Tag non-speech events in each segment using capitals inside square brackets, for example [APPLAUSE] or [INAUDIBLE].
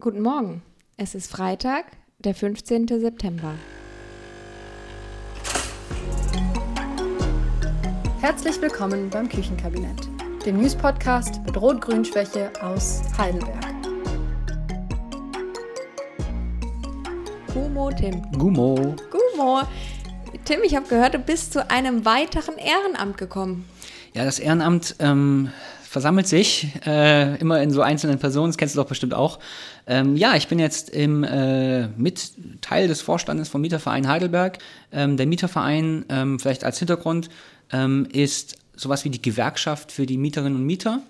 Guten Morgen. Es ist Freitag, der 15. September. Herzlich willkommen beim Küchenkabinett, dem News-Podcast mit Rot-Grün-Schwäche aus Heidelberg. Gumo, Tim. Gumo. Gumo. Tim, ich habe gehört, du bist zu einem weiteren Ehrenamt gekommen. Ja, das Ehrenamt ähm, versammelt sich äh, immer in so einzelnen Personen, das kennst du doch bestimmt auch. Ähm, ja, ich bin jetzt im, äh, mit Teil des Vorstandes vom Mieterverein Heidelberg. Ähm, der Mieterverein, ähm, vielleicht als Hintergrund, ähm, ist sowas wie die Gewerkschaft für die Mieterinnen und Mieter.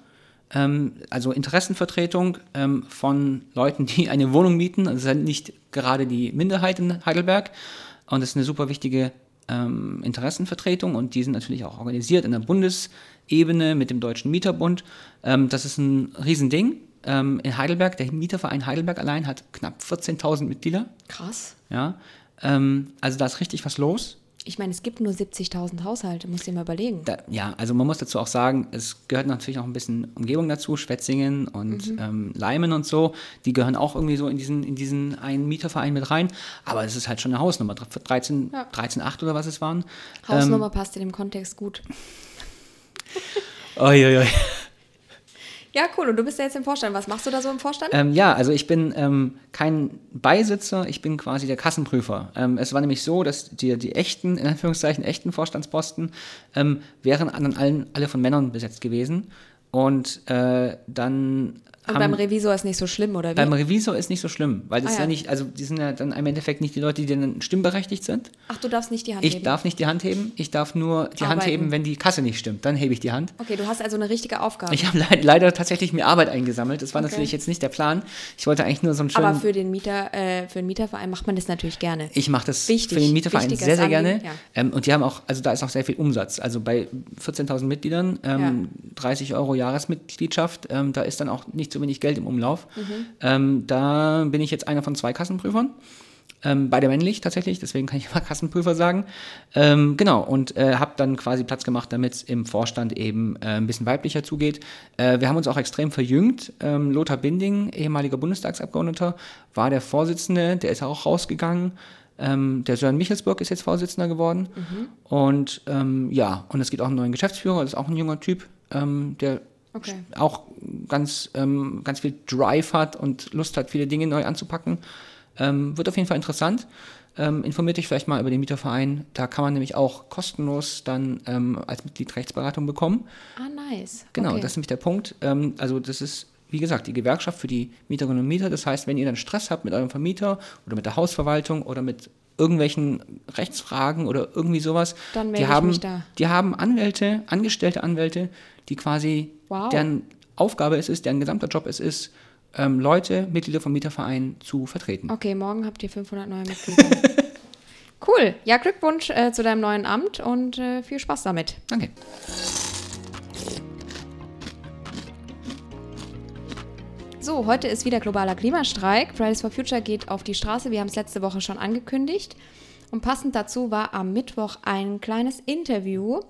Ähm, also Interessenvertretung ähm, von Leuten, die eine Wohnung mieten. Also sind nicht gerade die Minderheit in Heidelberg. Und das ist eine super wichtige Interessenvertretung und die sind natürlich auch organisiert in der Bundesebene mit dem Deutschen Mieterbund. das ist ein Riesending. in Heidelberg, der Mieterverein Heidelberg allein hat knapp 14.000 Mitglieder. Krass. Ja, also da ist richtig was los. Ich meine, es gibt nur 70.000 Haushalte, muss ich mal überlegen. Da, ja, also man muss dazu auch sagen, es gehört natürlich auch ein bisschen Umgebung dazu, Schwetzingen und mhm. ähm, Leimen und so, die gehören auch irgendwie so in diesen, in diesen einen Mieterverein mit rein, aber es ist halt schon eine Hausnummer, 13, ja. 13,8 oder was es waren. Hausnummer ähm, passt in dem Kontext gut. Oi. Ja, cool. Und du bist ja jetzt im Vorstand. Was machst du da so im Vorstand? Ähm, ja, also ich bin ähm, kein Beisitzer, ich bin quasi der Kassenprüfer. Ähm, es war nämlich so, dass die, die echten, in Anführungszeichen, echten Vorstandsposten ähm, wären an allen, alle von Männern besetzt gewesen. Und äh, dann und beim Revisor ist nicht so schlimm, oder wie? Beim Revisor ist nicht so schlimm, weil das ah, ja. ja. nicht, also die sind ja dann im Endeffekt nicht die Leute, die dann stimmberechtigt sind. Ach, du darfst nicht die Hand ich heben? Ich darf nicht die Hand heben, ich darf nur die Arbeiten. Hand heben, wenn die Kasse nicht stimmt, dann hebe ich die Hand. Okay, du hast also eine richtige Aufgabe. Ich habe [LAUGHS] le leider tatsächlich mir Arbeit eingesammelt, das war okay. natürlich jetzt nicht der Plan. Ich wollte eigentlich nur so einen schönen... Aber für den Mieter, äh, für den Mieterverein macht man das natürlich gerne. Ich mache das Wichtig. für den Mieterverein sehr, sehr gerne. Ja. Ähm, und die haben auch, also da ist auch sehr viel Umsatz. Also bei 14.000 Mitgliedern, ähm, ja. 30 Euro Jahresmitgliedschaft, ähm, da ist dann auch nicht so wenig Geld im Umlauf. Mhm. Ähm, da bin ich jetzt einer von zwei Kassenprüfern. Ähm, beide männlich tatsächlich, deswegen kann ich [LAUGHS] immer Kassenprüfer sagen. Ähm, genau, und äh, habe dann quasi Platz gemacht, damit es im Vorstand eben äh, ein bisschen weiblicher zugeht. Äh, wir haben uns auch extrem verjüngt. Ähm, Lothar Binding, ehemaliger Bundestagsabgeordneter, war der Vorsitzende, der ist auch rausgegangen. Ähm, der Sören Michelsburg ist jetzt Vorsitzender geworden. Mhm. Und ähm, ja, und es gibt auch einen neuen Geschäftsführer, das ist auch ein junger Typ, ähm, der Okay. Auch ganz, ähm, ganz viel Drive hat und Lust hat, viele Dinge neu anzupacken. Ähm, wird auf jeden Fall interessant. Ähm, informiert dich vielleicht mal über den Mieterverein. Da kann man nämlich auch kostenlos dann ähm, als Mitglied Rechtsberatung bekommen. Ah, nice. Genau, okay. das ist nämlich der Punkt. Ähm, also das ist, wie gesagt, die Gewerkschaft für die Mieterinnen und Mieter. Das heißt, wenn ihr dann Stress habt mit eurem Vermieter oder mit der Hausverwaltung oder mit irgendwelchen Rechtsfragen oder irgendwie sowas, dann die haben, die haben Anwälte, angestellte Anwälte, die quasi, wow. deren Aufgabe es ist, deren gesamter Job es ist, ähm, Leute, Mitglieder vom Mieterverein zu vertreten. Okay, morgen habt ihr 500 neue Mitglieder. [LAUGHS] cool. Ja, Glückwunsch äh, zu deinem neuen Amt und äh, viel Spaß damit. Danke. So, heute ist wieder globaler Klimastreik. Fridays for Future geht auf die Straße. Wir haben es letzte Woche schon angekündigt. Und passend dazu war am Mittwoch ein kleines Interview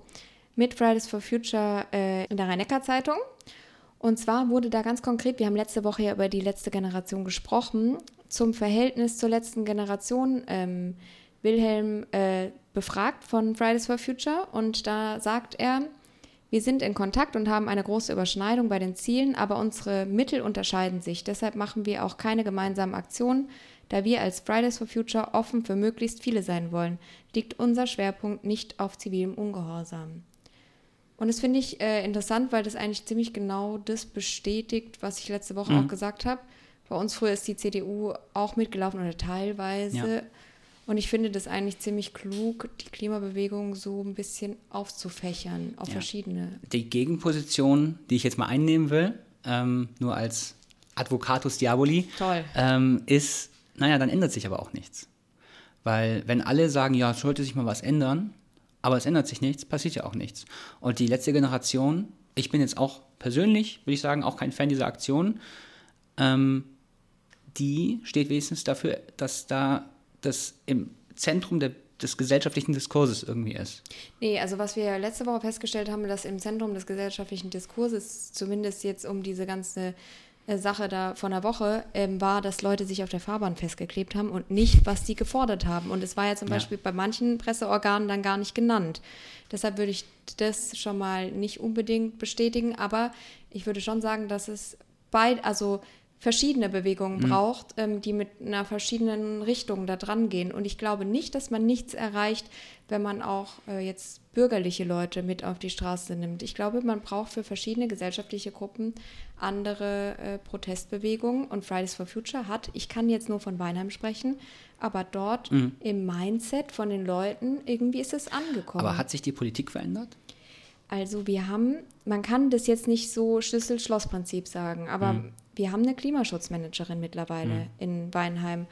mit Fridays for Future äh, in der Rhein-Neckar-Zeitung. Und zwar wurde da ganz konkret, wir haben letzte Woche ja über die letzte Generation gesprochen, zum Verhältnis zur letzten Generation ähm, Wilhelm äh, befragt von Fridays for Future. Und da sagt er, wir sind in Kontakt und haben eine große Überschneidung bei den Zielen, aber unsere Mittel unterscheiden sich. Deshalb machen wir auch keine gemeinsamen Aktionen. Da wir als Fridays for Future offen für möglichst viele sein wollen, liegt unser Schwerpunkt nicht auf zivilem Ungehorsam. Und das finde ich äh, interessant, weil das eigentlich ziemlich genau das bestätigt, was ich letzte Woche mhm. auch gesagt habe. Bei uns früher ist die CDU auch mitgelaufen oder teilweise. Ja. Und ich finde das eigentlich ziemlich klug, die Klimabewegung so ein bisschen aufzufächern auf ja. verschiedene. Die Gegenposition, die ich jetzt mal einnehmen will, ähm, nur als Advocatus Diaboli, ähm, ist, naja, dann ändert sich aber auch nichts. Weil wenn alle sagen, ja, es sollte sich mal was ändern, aber es ändert sich nichts, passiert ja auch nichts. Und die letzte Generation, ich bin jetzt auch persönlich, würde ich sagen, auch kein Fan dieser Aktion, ähm, die steht wenigstens dafür, dass da das im Zentrum der, des gesellschaftlichen Diskurses irgendwie ist. Nee, also was wir letzte Woche festgestellt haben, dass im Zentrum des gesellschaftlichen Diskurses, zumindest jetzt um diese ganze äh, Sache da von der Woche ähm, war, dass Leute sich auf der Fahrbahn festgeklebt haben und nicht, was sie gefordert haben. Und es war ja zum ja. Beispiel bei manchen Presseorganen dann gar nicht genannt. Deshalb würde ich das schon mal nicht unbedingt bestätigen, aber ich würde schon sagen, dass es beid, also verschiedene Bewegungen mhm. braucht, ähm, die mit einer verschiedenen Richtung da dran gehen. Und ich glaube nicht, dass man nichts erreicht, wenn man auch äh, jetzt bürgerliche Leute mit auf die Straße nimmt. Ich glaube, man braucht für verschiedene gesellschaftliche Gruppen andere äh, Protestbewegungen. Und Fridays for Future hat, ich kann jetzt nur von Weinheim sprechen, aber dort mhm. im Mindset von den Leuten, irgendwie ist es angekommen. Aber hat sich die Politik verändert? Also wir haben, man kann das jetzt nicht so Schlüssel-Schloss-Prinzip sagen, aber mhm wir haben eine Klimaschutzmanagerin mittlerweile mhm. in Weinheim.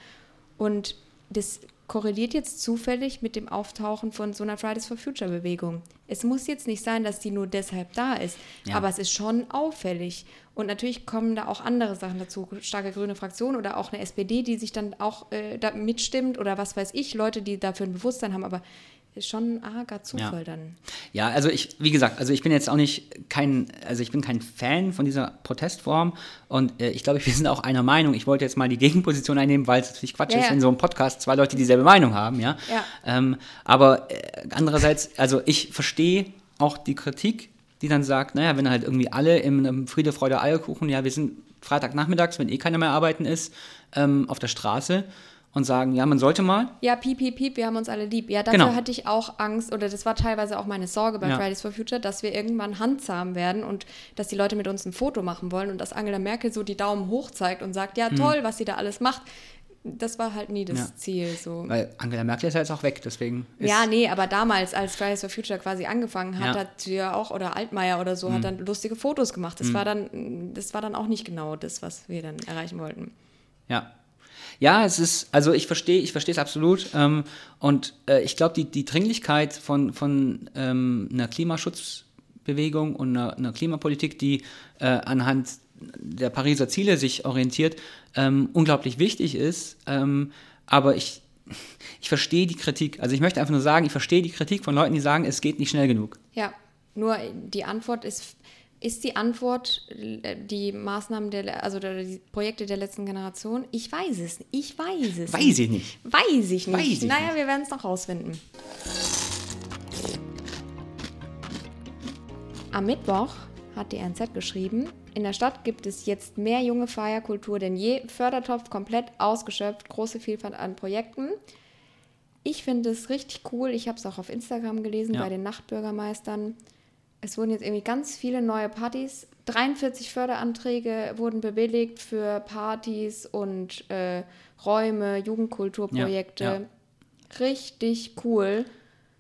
Und das korreliert jetzt zufällig mit dem Auftauchen von so einer Fridays for Future Bewegung. Es muss jetzt nicht sein, dass die nur deshalb da ist, ja. aber es ist schon auffällig. Und natürlich kommen da auch andere Sachen dazu, starke grüne Fraktion oder auch eine SPD, die sich dann auch äh, da mitstimmt oder was weiß ich, Leute, die dafür ein Bewusstsein haben. Aber ist schon ein arger Zufall ja. dann. Ja, also ich, wie gesagt, also ich bin jetzt auch nicht kein, also ich bin kein Fan von dieser Protestform und äh, ich glaube, [LAUGHS] wir sind auch einer Meinung. Ich wollte jetzt mal die Gegenposition einnehmen, weil es natürlich Quatsch ja, ist, ja. in so einem Podcast zwei Leute dieselbe Meinung haben, ja. Ähm, aber äh, andererseits, also ich verstehe auch die Kritik, die dann sagt, naja, wenn halt irgendwie alle im, im Friede, Freude, Eierkuchen, ja, wir sind Freitagnachmittags, wenn eh keiner mehr arbeiten ist, ähm, auf der Straße und sagen, ja, man sollte mal. Ja, piep, piep, piep, wir haben uns alle lieb. Ja, dafür genau. hatte ich auch Angst, oder das war teilweise auch meine Sorge bei ja. Fridays for Future, dass wir irgendwann handzahm werden und dass die Leute mit uns ein Foto machen wollen und dass Angela Merkel so die Daumen hoch zeigt und sagt, ja, hm. toll, hm. was sie da alles macht. Das war halt nie das ja. Ziel. So. Weil Angela Merkel ist ja jetzt auch weg, deswegen. ja, nee, aber damals, als Fridays for Future quasi angefangen hat, ja. hat sie ja auch, oder Altmaier oder so, hm. hat dann lustige Fotos gemacht. Das, hm. war dann, das war dann auch nicht genau das, was wir dann erreichen wollten. Ja, ja, es ist, also ich verstehe, ich verstehe es absolut. Ähm, und äh, ich glaube, die, die Dringlichkeit von, von ähm, einer Klimaschutzbewegung und einer, einer Klimapolitik, die äh, anhand der Pariser Ziele sich orientiert, ähm, unglaublich wichtig ist. Ähm, aber ich, ich verstehe die Kritik. Also ich möchte einfach nur sagen, ich verstehe die Kritik von Leuten, die sagen, es geht nicht schnell genug. Ja, nur die Antwort ist ist die Antwort äh, die Maßnahmen der, also die Projekte der letzten Generation? Ich weiß es nicht. Ich weiß es Weiß nicht. ich nicht. Weiß ich nicht. Weiß ich naja, nicht. wir werden es noch rausfinden. Am Mittwoch hat die NZ geschrieben, in der Stadt gibt es jetzt mehr junge Feierkultur denn je. Fördertopf komplett ausgeschöpft, große Vielfalt an Projekten. Ich finde es richtig cool. Ich habe es auch auf Instagram gelesen ja. bei den Nachtbürgermeistern es wurden jetzt irgendwie ganz viele neue Partys. 43 Förderanträge wurden bewilligt für Partys und äh, Räume, Jugendkulturprojekte. Ja, ja. Richtig cool.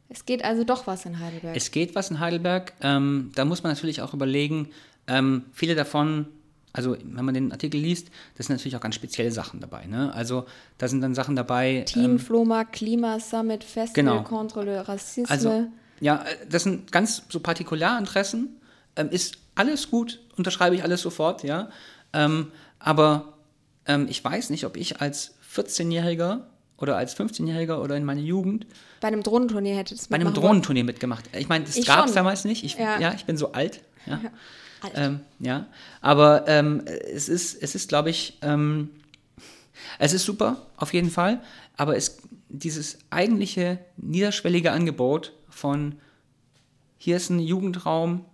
Es geht also doch was in Heidelberg. Es geht was in Heidelberg. Ähm, da muss man natürlich auch überlegen, ähm, viele davon, also wenn man den Artikel liest, das sind natürlich auch ganz spezielle Sachen dabei. Ne? Also da sind dann Sachen dabei. Team ähm, Flohmarkt, Klimasummit, Festival genau. contre le Racisme. Also, ja, äh, das sind ganz so Partikularinteressen. Ähm, ist alles gut, unterschreibe ich alles sofort, ja. Ähm, aber ähm, ich weiß nicht, ob ich als 14-Jähriger oder als 15-Jähriger oder in meiner Jugend bei einem Drohnenturnier hätte es Bei einem Drohnenturnier mitgemacht. Ich meine, das gab es damals nicht. Ich, ja. ja. ich bin so alt. Ja, ja. Alt. Ähm, ja. aber ähm, es ist, es ist glaube ich, ähm, es ist super, auf jeden Fall, aber es, dieses eigentliche niederschwellige Angebot von hier ist ein Jugendraum,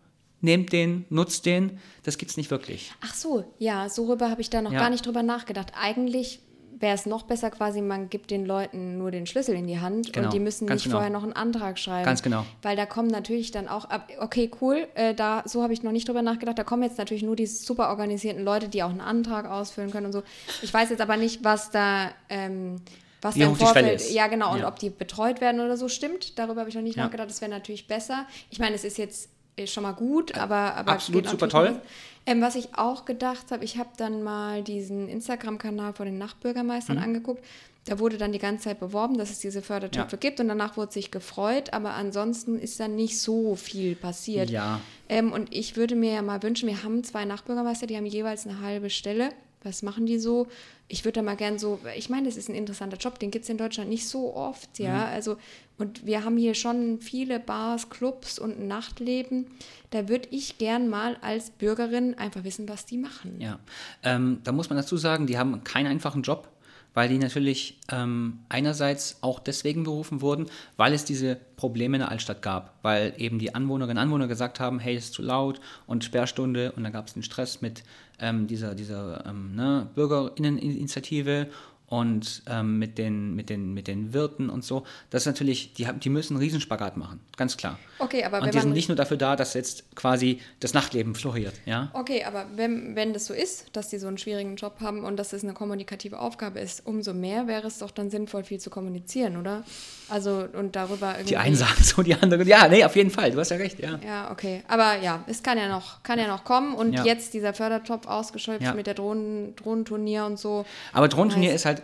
nehmt den, nutzt den, das gibt es nicht wirklich. Ach so, ja, so rüber habe ich da noch ja. gar nicht drüber nachgedacht. Eigentlich wäre es noch besser quasi, man gibt den Leuten nur den Schlüssel in die Hand genau, und die müssen nicht genau. vorher noch einen Antrag schreiben. Ganz genau. Weil da kommen natürlich dann auch, okay, cool, äh, da, so habe ich noch nicht drüber nachgedacht, da kommen jetzt natürlich nur die super organisierten Leute, die auch einen Antrag ausfüllen können und so. Ich weiß jetzt aber nicht, was da... Ähm, was Wie hoch Vorfeld, die Schwelle ist. Ja, genau. Und ja. ob die betreut werden oder so stimmt, darüber habe ich noch nicht ja. nachgedacht. Das wäre natürlich besser. Ich meine, es ist jetzt schon mal gut, aber, aber absolut super toll. Ähm, was ich auch gedacht habe, ich habe dann mal diesen Instagram-Kanal von den Nachtbürgermeistern mhm. angeguckt. Da wurde dann die ganze Zeit beworben, dass es diese Fördertöpfe ja. gibt und danach wurde sich gefreut, aber ansonsten ist dann nicht so viel passiert. Ja. Ähm, und ich würde mir ja mal wünschen, wir haben zwei Nachbürgermeister, die haben jeweils eine halbe Stelle Was machen die so? Ich würde da mal gern so, ich meine, das ist ein interessanter Job, den gibt es in Deutschland nicht so oft, ja. Mhm. Also, und wir haben hier schon viele Bars, Clubs und ein Nachtleben. Da würde ich gern mal als Bürgerin einfach wissen, was die machen. Ja, ähm, da muss man dazu sagen, die haben keinen einfachen Job weil die natürlich ähm, einerseits auch deswegen berufen wurden, weil es diese Probleme in der Altstadt gab, weil eben die Anwohnerinnen und Anwohner gesagt haben, hey, es ist zu laut und Sperrstunde und dann gab es den Stress mit ähm, dieser, dieser ähm, ne, Bürgerinneninitiative und ähm, mit, den, mit, den, mit den Wirten und so. Das ist natürlich, die, die müssen einen Riesenspagat machen, ganz klar. Okay, aber und die sind nicht nur dafür da, dass jetzt quasi das Nachtleben floriert, ja? Okay, aber wenn, wenn das so ist, dass die so einen schwierigen Job haben und dass es eine kommunikative Aufgabe ist, umso mehr wäre es doch dann sinnvoll, viel zu kommunizieren, oder? Also und darüber irgendwie. Die einen sagen so, die anderen, ja, nee, auf jeden Fall, du hast ja recht, ja. Ja, okay. Aber ja, es kann ja noch, kann ja noch kommen und ja. jetzt dieser Fördertopf ausgeschöpft ja. mit der Drohnen, Drohnenturnier und so. Aber Drohnenturnier ist halt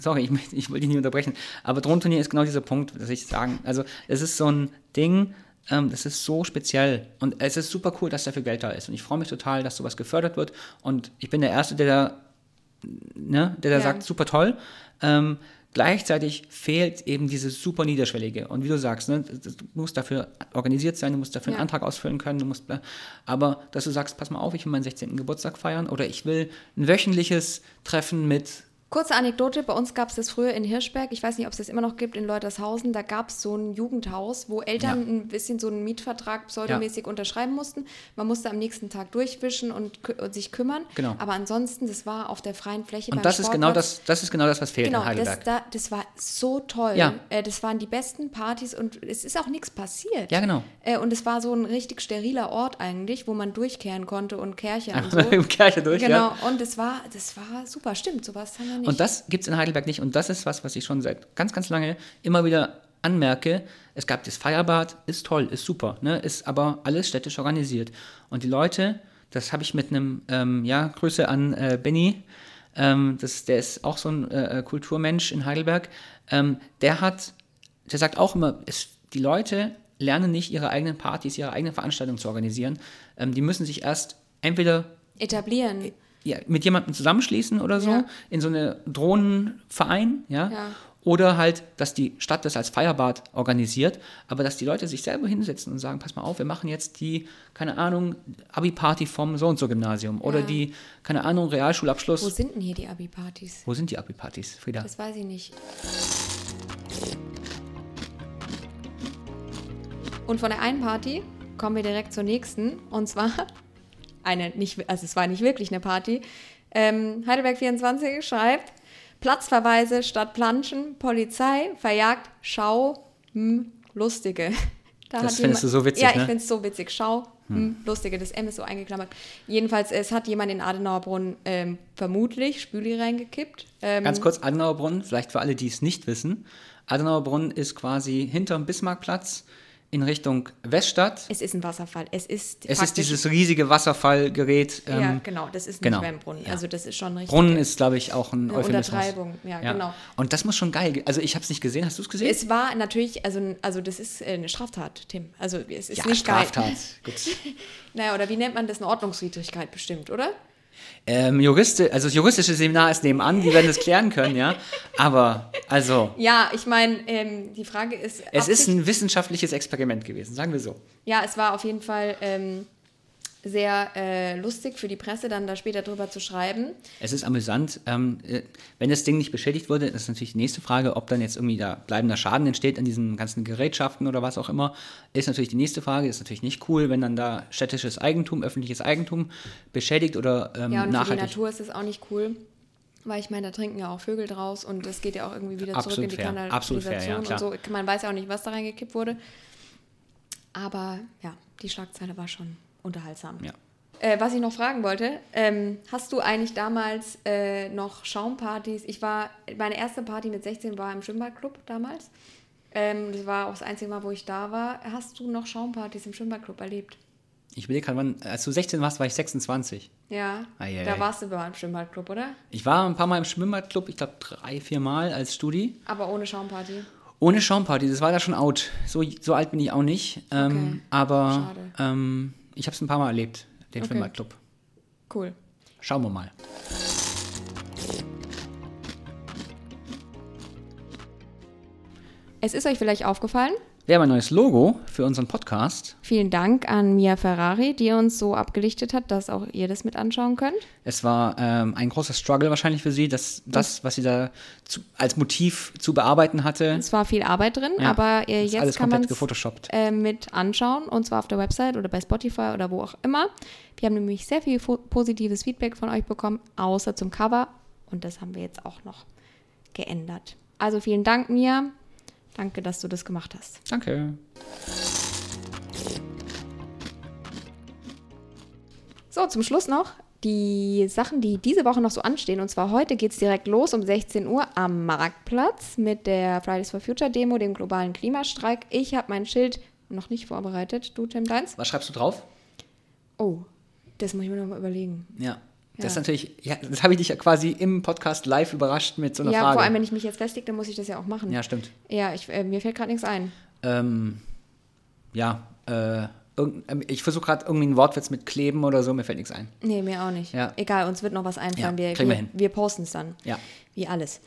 sorry, [LAUGHS] ich, ich will dich nicht unterbrechen, aber Drohnenturnier ist genau dieser Punkt, dass ich sagen, also es ist so ein Ding, ähm, das ist so speziell und es ist super cool, dass dafür Geld da ist und ich freue mich total, dass sowas gefördert wird und ich bin der Erste, der da, ne, der da ja. sagt, super toll. Ähm, gleichzeitig fehlt eben dieses super niederschwellige. Und wie du sagst, ne, du musst dafür organisiert sein, du musst dafür ja. einen Antrag ausfüllen können, du musst, aber dass du sagst, pass mal auf, ich will meinen 16. Geburtstag feiern oder ich will ein wöchentliches Treffen mit Kurze Anekdote, bei uns gab es das früher in Hirschberg, ich weiß nicht, ob es das immer noch gibt, in Leutershausen, da gab es so ein Jugendhaus, wo Eltern ja. ein bisschen so einen Mietvertrag pseudomäßig ja. unterschreiben mussten. Man musste am nächsten Tag durchwischen und, und, sich kümmern. Genau. Aber ansonsten, das war auf der freien Fläche. Und das ist, genau das, das ist genau das, was fehlt genau, in Heidelberg. Das, da, das war so toll. Ja. Äh, das waren die besten Partys und es ist auch nichts passiert. Ja, genau. Äh, und es war so ein richtig steriler Ort eigentlich, wo man durchkehren konnte und Kärche [LAUGHS] und so. Kärche durch, genau. Ja. Und es war, das war super, stimmt, sowas haben wir nicht. Und das gibt es in Heidelberg nicht. Und das ist was, was ich schon seit ganz, ganz lange immer wieder anmerke. Es gab das Feierbad, ist toll, ist super, ne? ist aber alles städtisch organisiert. Und die Leute, das habe ich mit einem, ähm, ja, Grüße an äh, Benny, ähm, das, der ist auch so ein äh, äh, Kulturmensch in Heidelberg, ähm, der hat, der sagt auch immer, es, die Leute lernen nicht ihre eigenen Partys, ihre eigenen Veranstaltungen zu organisieren. Ähm, die müssen sich erst entweder etablieren ja, mit jemandem zusammenschließen oder so, ja. in so eine Drohnenverein, ja? ja. Oder halt, dass die Stadt das als Feierbad organisiert, aber dass die Leute sich selber hinsetzen und sagen, pass mal auf, wir machen jetzt die, keine Ahnung, Abi-Party vom so und so Gymnasium oder die, keine Ahnung, Realschulabschluss. Wo sind denn hier die Abi-Partys? Wo sind die Abi-Partys, Frieda? Das weiß ich nicht. Und von der einen Party kommen wir direkt zur nächsten und zwar eine nicht, also es war nicht wirklich eine Party. Ähm, Heidelberg 24 schreibt, Platzverweise statt Planschen, Polizei verjagt Schau, hm, Lustige. [LAUGHS] Da das findest jemand, du so witzig, Ja, ne? ich finde es so witzig. Schau, hm. hm. Lustige, das M ist so eingeklammert. Jedenfalls, es hat jemand in Adenauerbrunnen ähm, vermutlich Spüli reingekippt. Ähm, Ganz kurz, Adenauerbrunnen, vielleicht für alle, die es nicht wissen. Adenauerbrunnen ist quasi hinterm Bismarckplatz in Richtung Weststadt. Es ist ein Wasserfall. Es ist, es ist dieses riesige Wasserfallgerät. Ähm, ja, genau. Das ist nicht genau. mehr ein Brunnen. Ja. Also das ist schon richtig. Brunnen ist, glaube ich, auch ein eine Untertreibung. Ja, ja, genau. Und das muss schon geil. Also ich habe es nicht gesehen. Hast du es gesehen? Es war natürlich, also, also das ist äh, eine Straftat, Tim. Also es ist ja, nicht Straftat. geil. [LAUGHS] Gut. naja, oder wie nennt man das? Eine Ordnungswidrigkeit bestimmt, oder? Ähm, Juriste, also das juristische Seminar ist nebenan, die werden das klären können, ja. Aber, also. Ja, ich meine, ähm, die Frage ist. Es ist ein wissenschaftliches Experiment gewesen, sagen wir so. Ja, es war auf jeden Fall ähm, sehr äh, lustig für die Presse, dann da später drüber zu schreiben. Es ist amüsant. Ähm, äh, wenn das Ding nicht beschädigt wurde, das ist natürlich die nächste Frage, ob dann jetzt irgendwie da bleibender Schaden entsteht an diesen ganzen Gerätschaften oder was auch immer, ist natürlich die nächste Frage. Ist natürlich nicht cool, wenn dann da städtisches Eigentum, öffentliches Eigentum beschädigt oder ähm, ja, und nachhaltig. Für die Natur ist es auch nicht cool. Weil ich meine, da trinken ja auch Vögel draus und das geht ja auch irgendwie wieder Absolut zurück in die fair. Kanalisation Absolut fair, ja, und so. Man weiß ja auch nicht, was da reingekippt wurde. Aber ja, die Schlagzeile war schon unterhaltsam. Ja. Äh, was ich noch fragen wollte, ähm, hast du eigentlich damals äh, noch Schaumpartys? Ich war, meine erste Party mit 16 war im Schwimmbadclub damals. Ähm, das war auch das einzige Mal, wo ich da war. Hast du noch Schaumpartys im Schwimmbadclub erlebt? Ich will gerade, als du 16 warst, war ich 26. Ja, Eieiei. da warst du bei im Schwimmbadclub, oder? Ich war ein paar Mal im Schwimmbadclub, ich glaube drei, vier Mal als Studi. Aber ohne Schaumparty? Ohne Schaumparty, das war da schon out. So, so alt bin ich auch nicht. Ähm, okay. Aber ähm, ich habe es ein paar Mal erlebt, den okay. Schwimmbadclub. Cool. Schauen wir mal. Es ist euch vielleicht aufgefallen, wir haben ein neues Logo für unseren Podcast. Vielen Dank an Mia Ferrari, die uns so abgelichtet hat, dass auch ihr das mit anschauen könnt. Es war ähm, ein großer Struggle wahrscheinlich für sie, dass das, was sie da zu, als Motiv zu bearbeiten hatte. Es war viel Arbeit drin, ja, aber äh, jetzt alles kann man äh, mit anschauen und zwar auf der Website oder bei Spotify oder wo auch immer. Wir haben nämlich sehr viel positives Feedback von euch bekommen, außer zum Cover und das haben wir jetzt auch noch geändert. Also vielen Dank, Mia. Danke, dass du das gemacht hast. Danke. So, zum Schluss noch die Sachen, die diese Woche noch so anstehen. Und zwar heute geht es direkt los um 16 Uhr am Marktplatz mit der Fridays for Future Demo, dem globalen Klimastreik. Ich habe mein Schild noch nicht vorbereitet. Du, Tim Deins? Was schreibst du drauf? Oh, das muss ich mir noch mal überlegen. Ja. Das ist natürlich, ja, das habe ich dich ja quasi im Podcast live überrascht mit so einer ja, Frage. Ja, vor allem, wenn ich mich jetzt festlege, dann muss ich das ja auch machen. Ja, stimmt. Ja, ich, äh, mir fällt gerade nichts ein. Ähm, ja, äh, ähm, ich versuche gerade irgendwie einen Wortwitz mit kleben oder so, mir fällt nichts ein. Nee, mir auch nicht. Ja. Egal, uns wird noch was einfallen. Ja, wir, wir, hin. wir posten es dann. Ja. Wie alles.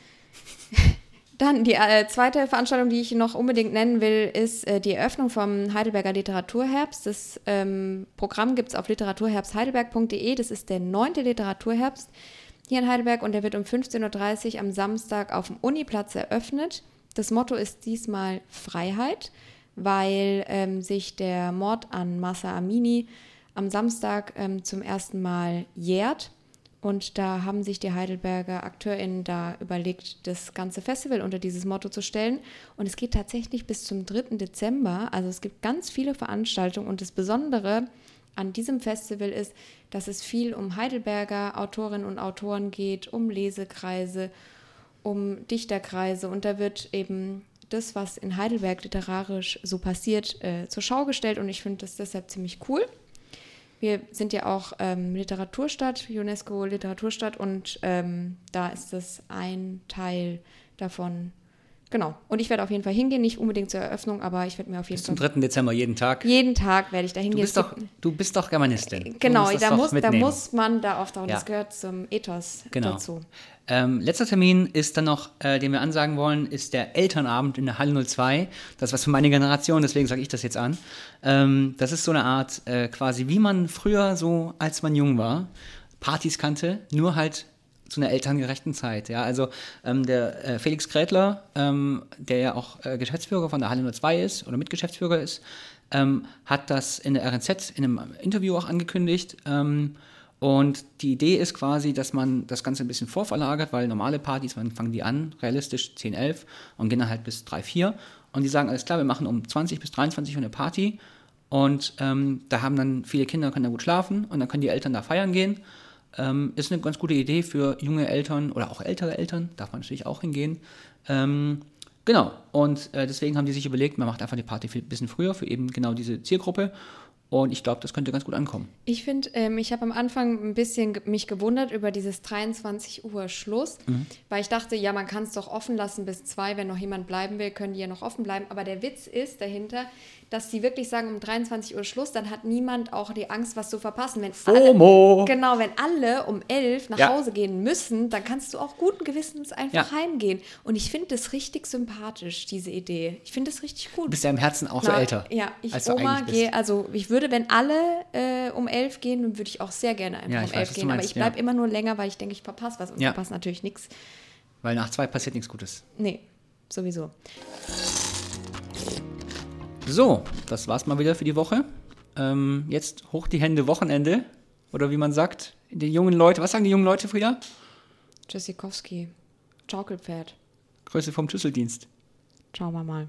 [LAUGHS] Dann die äh, zweite Veranstaltung, die ich noch unbedingt nennen will, ist äh, die Eröffnung vom Heidelberger Literaturherbst. Das ähm, Programm gibt es auf literaturherbstheidelberg.de. Das ist der neunte Literaturherbst hier in Heidelberg und der wird um 15.30 Uhr am Samstag auf dem Uniplatz eröffnet. Das Motto ist diesmal Freiheit, weil ähm, sich der Mord an Massa Amini am Samstag ähm, zum ersten Mal jährt. Und da haben sich die Heidelberger AkteurInnen da überlegt, das ganze Festival unter dieses Motto zu stellen. Und es geht tatsächlich bis zum 3. Dezember. Also es gibt ganz viele Veranstaltungen. Und das Besondere an diesem Festival ist, dass es viel um Heidelberger Autorinnen und Autoren geht, um Lesekreise, um Dichterkreise. Und da wird eben das, was in Heidelberg literarisch so passiert, äh, zur Schau gestellt. Und ich finde das deshalb ziemlich cool. Wir sind ja auch ähm, Literaturstadt, UNESCO Literaturstadt und ähm, da ist das ein Teil davon. Genau. Und ich werde auf jeden Fall hingehen, nicht unbedingt zur Eröffnung, aber ich werde mir auf jeden Bis Fall. Zum 3. Dezember jeden Tag. Jeden Tag werde ich da hingehen. Du bist, doch, du bist doch Germanistin. Genau, da muss, da muss man da auftauchen. Ja. Das gehört zum Ethos genau. dazu. Ähm, letzter Termin ist dann noch, äh, den wir ansagen wollen, ist der Elternabend in der Halle 02. Das ist was für meine Generation, deswegen sage ich das jetzt an. Ähm, das ist so eine Art, äh, quasi wie man früher so, als man jung war, Partys kannte, nur halt zu einer elterngerechten Zeit. Ja, also ähm, der äh, Felix Krätler, ähm, der ja auch äh, Geschäftsführer von der Halle 02 ist oder Mitgeschäftsführer ist, ähm, hat das in der RNZ in einem Interview auch angekündigt. Ähm, und die Idee ist quasi, dass man das Ganze ein bisschen vorverlagert, weil normale Partys, wann fangen die an? Realistisch 10, 11 und gehen dann halt bis 3, 4. Und die sagen, alles klar, wir machen um 20 bis 23 Uhr eine Party. Und ähm, da haben dann viele Kinder, können da gut schlafen und dann können die Eltern da feiern gehen. Ähm, ist eine ganz gute Idee für junge Eltern oder auch ältere Eltern, darf man natürlich auch hingehen. Ähm, genau, und äh, deswegen haben die sich überlegt, man macht einfach die Party ein bisschen früher für eben genau diese Zielgruppe. Und ich glaube, das könnte ganz gut ankommen. Ich finde, ähm, ich habe am Anfang ein bisschen mich gewundert über dieses 23 Uhr Schluss, mhm. weil ich dachte, ja, man kann es doch offen lassen bis zwei, wenn noch jemand bleiben will, können die ja noch offen bleiben. Aber der Witz ist dahinter, dass sie wirklich sagen, um 23 Uhr Schluss, dann hat niemand auch die Angst, was zu verpassen. Wenn FOMO! Alle, genau, wenn alle um 11 nach ja. Hause gehen müssen, dann kannst du auch guten Gewissens einfach ja. heimgehen. Und ich finde das richtig sympathisch, diese Idee. Ich finde das richtig gut. Du bist ja im Herzen auch Na, so älter. Ja, ich Oma gehe, also ich würde, wenn alle äh, um 11 gehen, dann würde ich auch sehr gerne einfach ja, um 11 weiß, gehen. Meinst, Aber ich bleibe immer nur länger, weil ich denke, ich verpasse was. Und verpasse natürlich nichts. Weil nach zwei passiert nichts Gutes. Nee, sowieso. So, das war's mal wieder für die Woche. Ähm, jetzt hoch die Hände Wochenende. Oder wie man sagt, die jungen Leute, was sagen die jungen Leute, Frieda? Tschüssikowski. Schaukelpferd. Größe vom Schlüsseldienst. Schauen wir mal.